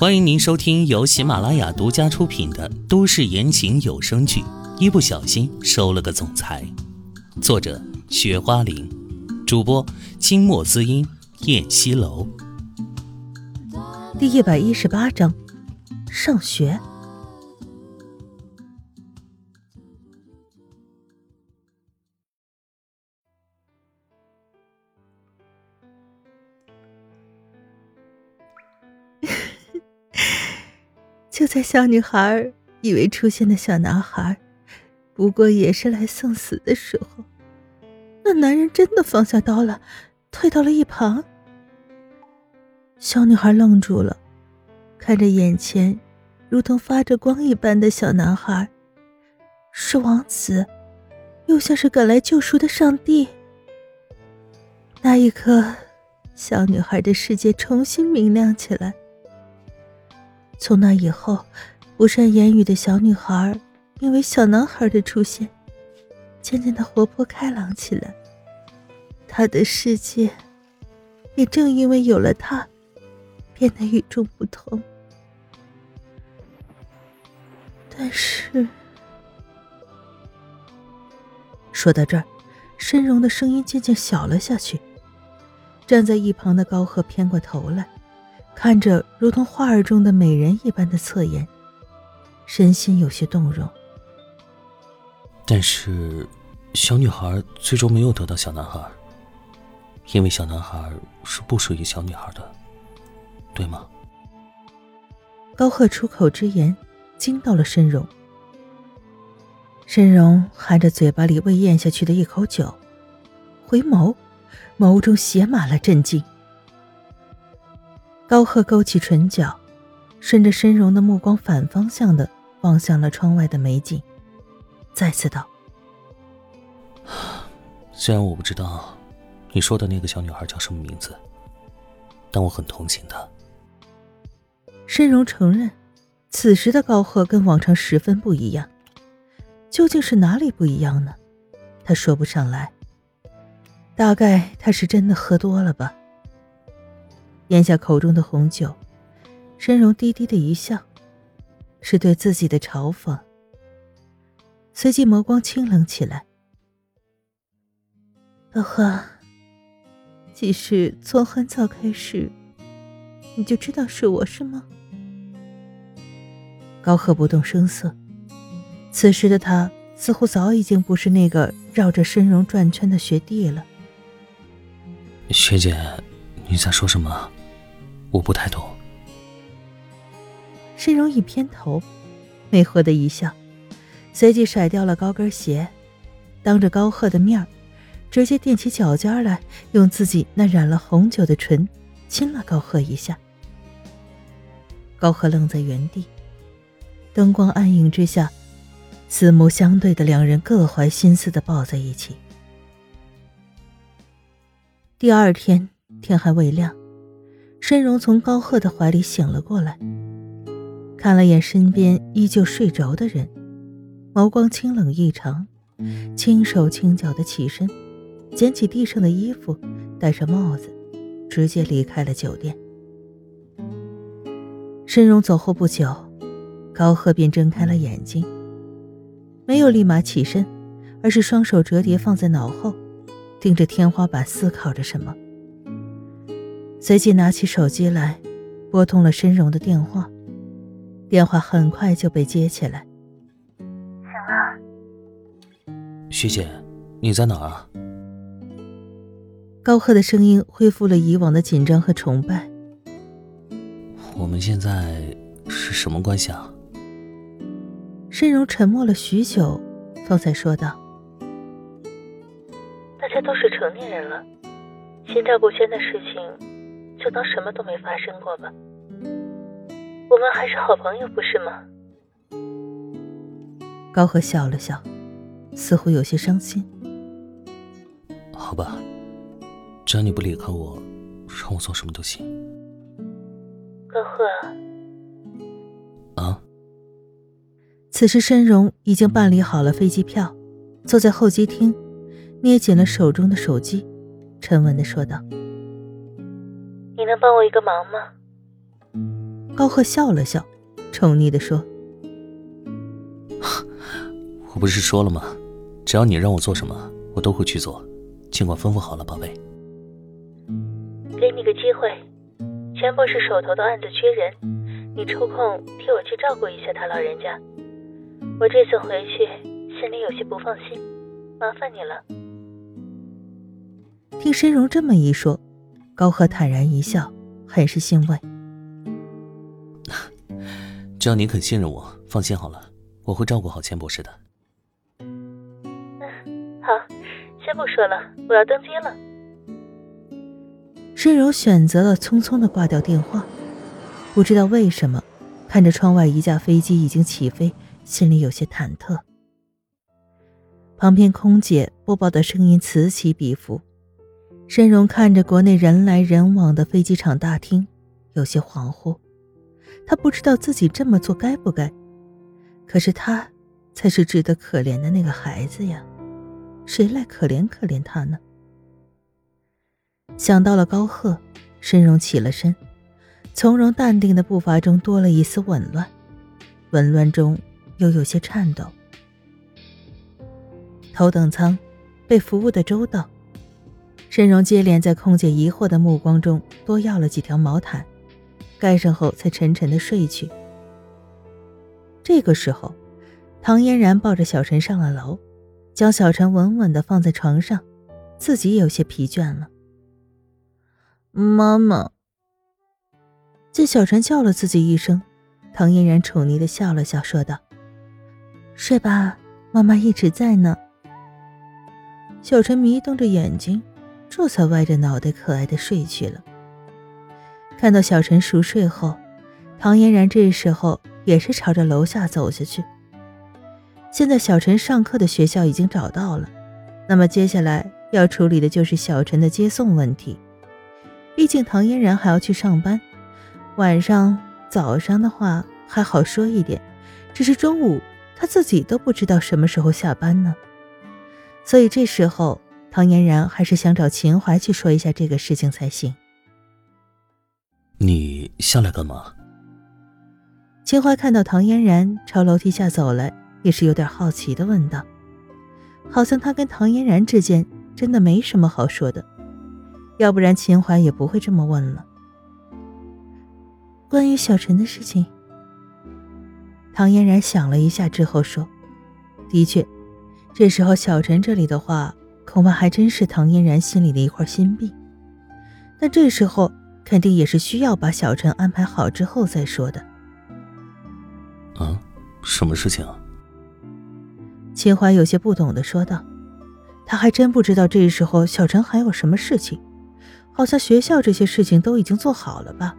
欢迎您收听由喜马拉雅独家出品的都市言情有声剧《一不小心收了个总裁》，作者：雪花玲，主播：清墨滋音、燕西楼。第一百一十八章，上学。就在小女孩以为出现的小男孩不过也是来送死的时候，那男人真的放下刀了，退到了一旁。小女孩愣住了，看着眼前如同发着光一般的小男孩，是王子，又像是赶来救赎的上帝。那一刻，小女孩的世界重新明亮起来。从那以后，不善言语的小女孩，因为小男孩的出现，渐渐的活泼开朗起来。她的世界，也正因为有了他，变得与众不同。但是，说到这儿，申荣的声音渐渐小了下去。站在一旁的高鹤偏过头来。看着如同画儿中的美人一般的侧颜，身心有些动容。但是，小女孩最终没有得到小男孩，因为小男孩是不属于小女孩的，对吗？高贺出口之言惊到了申荣。申荣含着嘴巴里未咽下去的一口酒，回眸，眸中写满了震惊。高贺勾起唇角，顺着申荣的目光反方向的望向了窗外的美景，再次道：“虽然我不知道你说的那个小女孩叫什么名字，但我很同情她。”申荣承认，此时的高贺跟往常十分不一样，究竟是哪里不一样呢？他说不上来，大概他是真的喝多了吧。咽下口中的红酒，申荣低低的一笑，是对自己的嘲讽。随即眸光清冷起来。高贺，其实从很早开始，你就知道是我是吗？高贺不动声色，此时的他似乎早已经不是那个绕着申荣转圈的学弟了。学姐，你在说什么？我不太懂。申荣一偏头，魅惑的一笑，随即甩掉了高跟鞋，当着高贺的面直接踮起脚尖来，用自己那染了红酒的唇亲了高贺一下。高贺愣在原地，灯光暗影之下，四目相对的两人各怀心思的抱在一起。第二天天还未亮。申荣从高贺的怀里醒了过来，看了眼身边依旧睡着的人，眸光清冷异常，轻手轻脚的起身，捡起地上的衣服，戴上帽子，直接离开了酒店。申荣走后不久，高贺便睁开了眼睛，没有立马起身，而是双手折叠放在脑后，盯着天花板思考着什么。随即拿起手机来，拨通了申荣的电话。电话很快就被接起来。醒了，学姐，你在哪儿啊？高贺的声音恢复了以往的紧张和崇拜。我们现在是什么关系啊？申荣沉默了许久，方才说道：“大家都是成年人了，心照不宣的事情。”就当什么都没发生过吧。我们还是好朋友，不是吗？高和笑了笑，似乎有些伤心。好吧，只要你不离开我，让我做什么都行。高贺。啊。此时申荣已经办理好了飞机票，坐在候机厅，捏紧了手中的手机，沉稳的说道。你能帮我一个忙吗？高贺笑了笑，宠溺的说：“我不是说了吗？只要你让我做什么，我都会去做，尽管吩咐好了，宝贝。给你个机会，钱博士手头的案子缺人，你抽空替我去照顾一下他老人家。我这次回去心里有些不放心，麻烦你了。”听申荣这么一说，高贺坦然一笑，很是欣慰。只要您肯信任我，放心好了，我会照顾好钱博士的。嗯，好，先不说了，我要登机了。申荣选择了匆匆的挂掉电话，不知道为什么，看着窗外一架飞机已经起飞，心里有些忐忑。旁边空姐播报的声音此起彼伏。申荣看着国内人来人往的飞机场大厅，有些恍惚。他不知道自己这么做该不该，可是他才是值得可怜的那个孩子呀，谁来可怜可怜他呢？想到了高贺，申荣起了身，从容淡定的步伐中多了一丝紊乱，紊乱中又有些颤抖。头等舱被服务的周到。申荣接连在空姐疑惑的目光中多要了几条毛毯，盖上后才沉沉的睡去。这个时候，唐嫣然抱着小陈上了楼，将小陈稳稳的放在床上，自己有些疲倦了。妈妈，见小陈叫了自己一声，唐嫣然宠溺的笑了笑，说道：“睡吧，妈妈一直在呢。”小陈迷瞪着眼睛。这才歪着脑袋可爱的睡去了。看到小陈熟睡后，唐嫣然这时候也是朝着楼下走下去。现在小陈上课的学校已经找到了，那么接下来要处理的就是小陈的接送问题。毕竟唐嫣然还要去上班，晚上、早上的话还好说一点，只是中午他自己都不知道什么时候下班呢。所以这时候。唐嫣然还是想找秦淮去说一下这个事情才行。你下来干嘛？秦淮看到唐嫣然朝楼梯下走来，也是有点好奇的问道：“好像他跟唐嫣然之间真的没什么好说的，要不然秦淮也不会这么问了。”关于小陈的事情，唐嫣然想了一下之后说：“的确，这时候小陈这里的话。”恐怕还真是唐嫣然心里的一块心病，但这时候肯定也是需要把小陈安排好之后再说的。啊，什么事情啊？秦淮有些不懂的说道，他还真不知道这时候小陈还有什么事情，好像学校这些事情都已经做好了吧。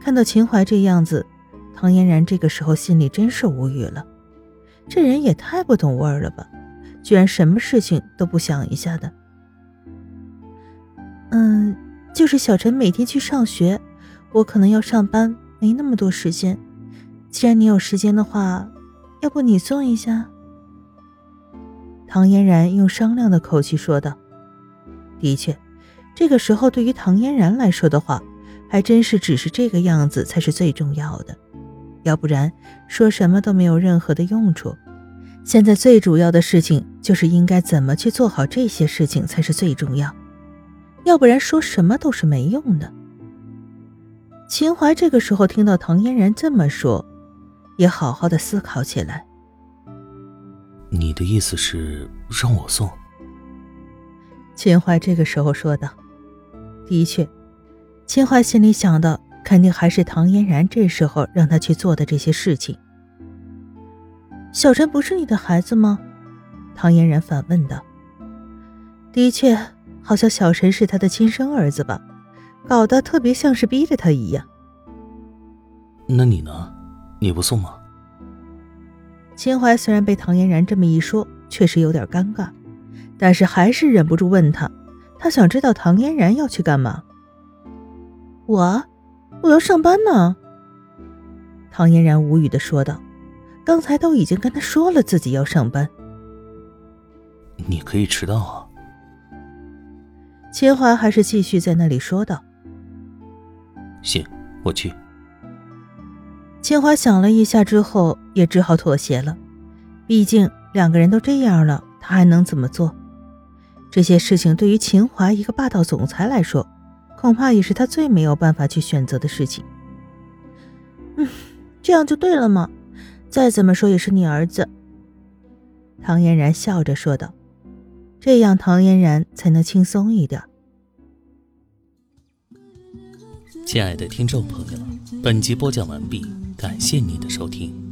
看到秦淮这样子，唐嫣然这个时候心里真是无语了，这人也太不懂味儿了吧。居然什么事情都不想一下的。嗯，就是小陈每天去上学，我可能要上班，没那么多时间。既然你有时间的话，要不你送一下？唐嫣然用商量的口气说道。的确，这个时候对于唐嫣然来说的话，还真是只是这个样子才是最重要的，要不然说什么都没有任何的用处。现在最主要的事情就是应该怎么去做好这些事情才是最重要，要不然说什么都是没用的。秦淮这个时候听到唐嫣然这么说，也好好的思考起来。你的意思是让我送？秦淮这个时候说道：“的确，秦淮心里想的肯定还是唐嫣然这时候让他去做的这些事情。”小陈不是你的孩子吗？唐嫣然反问道。的确，好像小陈是他的亲生儿子吧，搞得特别像是逼着他一样。那你呢？你不送吗？秦淮虽然被唐嫣然这么一说，确实有点尴尬，但是还是忍不住问他。他想知道唐嫣然要去干嘛。我，我要上班呢。唐嫣然无语的说道。刚才都已经跟他说了自己要上班，你可以迟到啊。秦淮还是继续在那里说道：“行，我去。”秦华想了一下之后，也只好妥协了。毕竟两个人都这样了，他还能怎么做？这些事情对于秦华一个霸道总裁来说，恐怕也是他最没有办法去选择的事情。嗯，这样就对了嘛。再怎么说也是你儿子。唐嫣然笑着说道：“这样唐嫣然才能轻松一点。”亲爱的听众朋友，本集播讲完毕，感谢您的收听。